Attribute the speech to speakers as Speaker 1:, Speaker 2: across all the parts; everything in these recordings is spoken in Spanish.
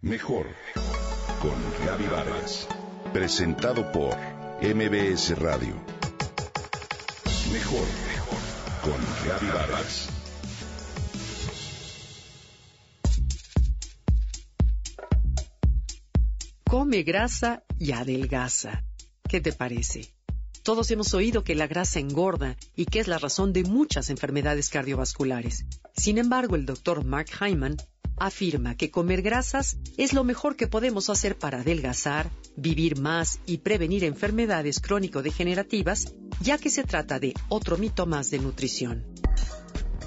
Speaker 1: Mejor con Gaby Vargas. Presentado por MBS Radio. Mejor con Gaby Vargas.
Speaker 2: Come grasa y adelgaza. ¿Qué te parece? Todos hemos oído que la grasa engorda y que es la razón de muchas enfermedades cardiovasculares. Sin embargo, el doctor Mark Hyman afirma que comer grasas es lo mejor que podemos hacer para adelgazar, vivir más y prevenir enfermedades crónico-degenerativas, ya que se trata de otro mito más de nutrición.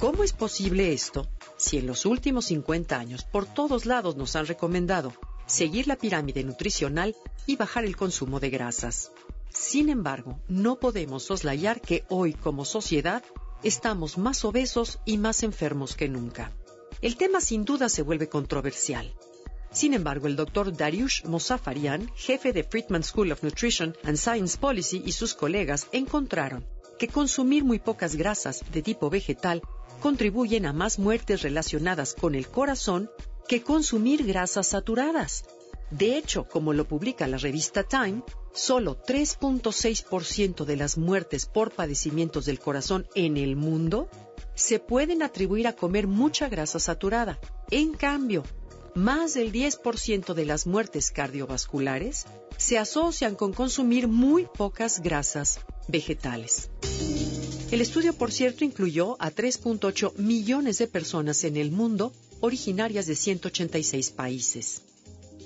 Speaker 2: ¿Cómo es posible esto si en los últimos 50 años por todos lados nos han recomendado seguir la pirámide nutricional y bajar el consumo de grasas? Sin embargo, no podemos soslayar que hoy como sociedad estamos más obesos y más enfermos que nunca. El tema sin duda se vuelve controversial. Sin embargo, el doctor Dariush Mosafarian, jefe de Friedman School of Nutrition and Science Policy, y sus colegas encontraron que consumir muy pocas grasas de tipo vegetal contribuyen a más muertes relacionadas con el corazón que consumir grasas saturadas. De hecho, como lo publica la revista Time, solo 3.6% de las muertes por padecimientos del corazón en el mundo se pueden atribuir a comer mucha grasa saturada. En cambio, más del 10% de las muertes cardiovasculares se asocian con consumir muy pocas grasas vegetales. El estudio, por cierto, incluyó a 3.8 millones de personas en el mundo originarias de 186 países.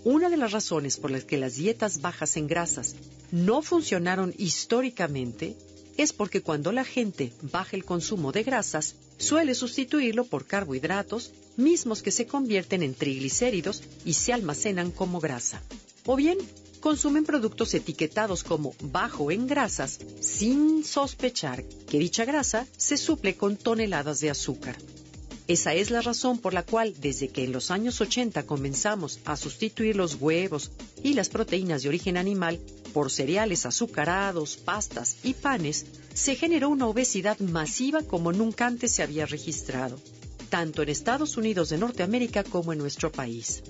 Speaker 2: Una de las razones por las que las dietas bajas en grasas no funcionaron históricamente es porque cuando la gente baja el consumo de grasas, suele sustituirlo por carbohidratos, mismos que se convierten en triglicéridos y se almacenan como grasa. O bien, consumen productos etiquetados como bajo en grasas sin sospechar que dicha grasa se suple con toneladas de azúcar. Esa es la razón por la cual desde que en los años 80 comenzamos a sustituir los huevos y las proteínas de origen animal por cereales azucarados, pastas y panes, se generó una obesidad masiva como nunca antes se había registrado, tanto en Estados Unidos de Norteamérica como en nuestro país.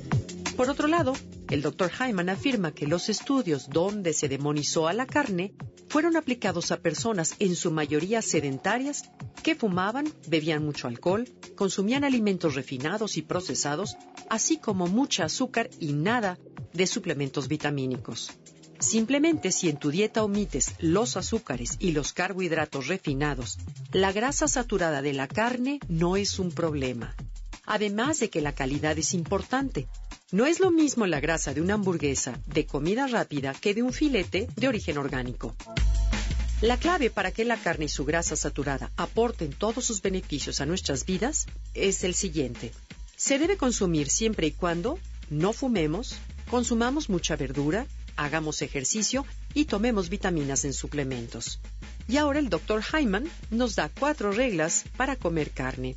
Speaker 2: Por otro lado, el Dr. Hyman afirma que los estudios donde se demonizó a la carne fueron aplicados a personas en su mayoría sedentarias que fumaban, bebían mucho alcohol, consumían alimentos refinados y procesados, así como mucha azúcar y nada de suplementos vitamínicos. Simplemente si en tu dieta omites los azúcares y los carbohidratos refinados, la grasa saturada de la carne no es un problema. Además de que la calidad es importante. No es lo mismo la grasa de una hamburguesa de comida rápida que de un filete de origen orgánico. La clave para que la carne y su grasa saturada aporten todos sus beneficios a nuestras vidas es el siguiente. Se debe consumir siempre y cuando no fumemos, consumamos mucha verdura, hagamos ejercicio y tomemos vitaminas en suplementos. Y ahora el Dr. Hyman nos da cuatro reglas para comer carne.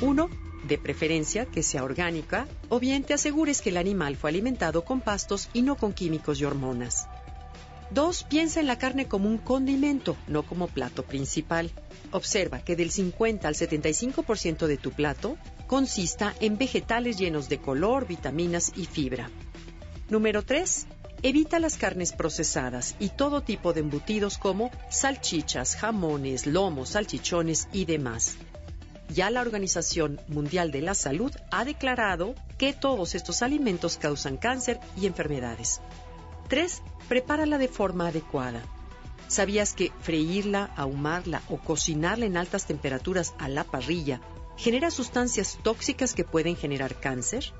Speaker 2: Uno, de preferencia que sea orgánica, o bien te asegures que el animal fue alimentado con pastos y no con químicos y hormonas. Dos, piensa en la carne como un condimento, no como plato principal. Observa que del 50 al 75% de tu plato consista en vegetales llenos de color, vitaminas y fibra. Número 3. Evita las carnes procesadas y todo tipo de embutidos como salchichas, jamones, lomos, salchichones y demás. Ya la Organización Mundial de la Salud ha declarado que todos estos alimentos causan cáncer y enfermedades. 3. Prepárala de forma adecuada. ¿Sabías que freírla, ahumarla o cocinarla en altas temperaturas a la parrilla genera sustancias tóxicas que pueden generar cáncer?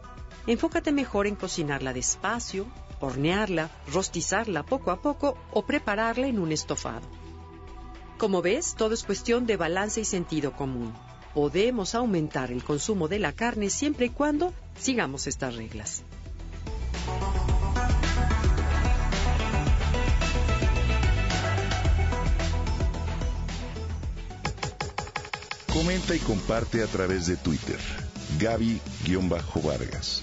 Speaker 2: Enfócate mejor en cocinarla despacio, hornearla, rostizarla poco a poco o prepararla en un estofado. Como ves, todo es cuestión de balance y sentido común. Podemos aumentar el consumo de la carne siempre y cuando sigamos estas reglas.
Speaker 1: Comenta y comparte a través de Twitter. Gaby-Vargas.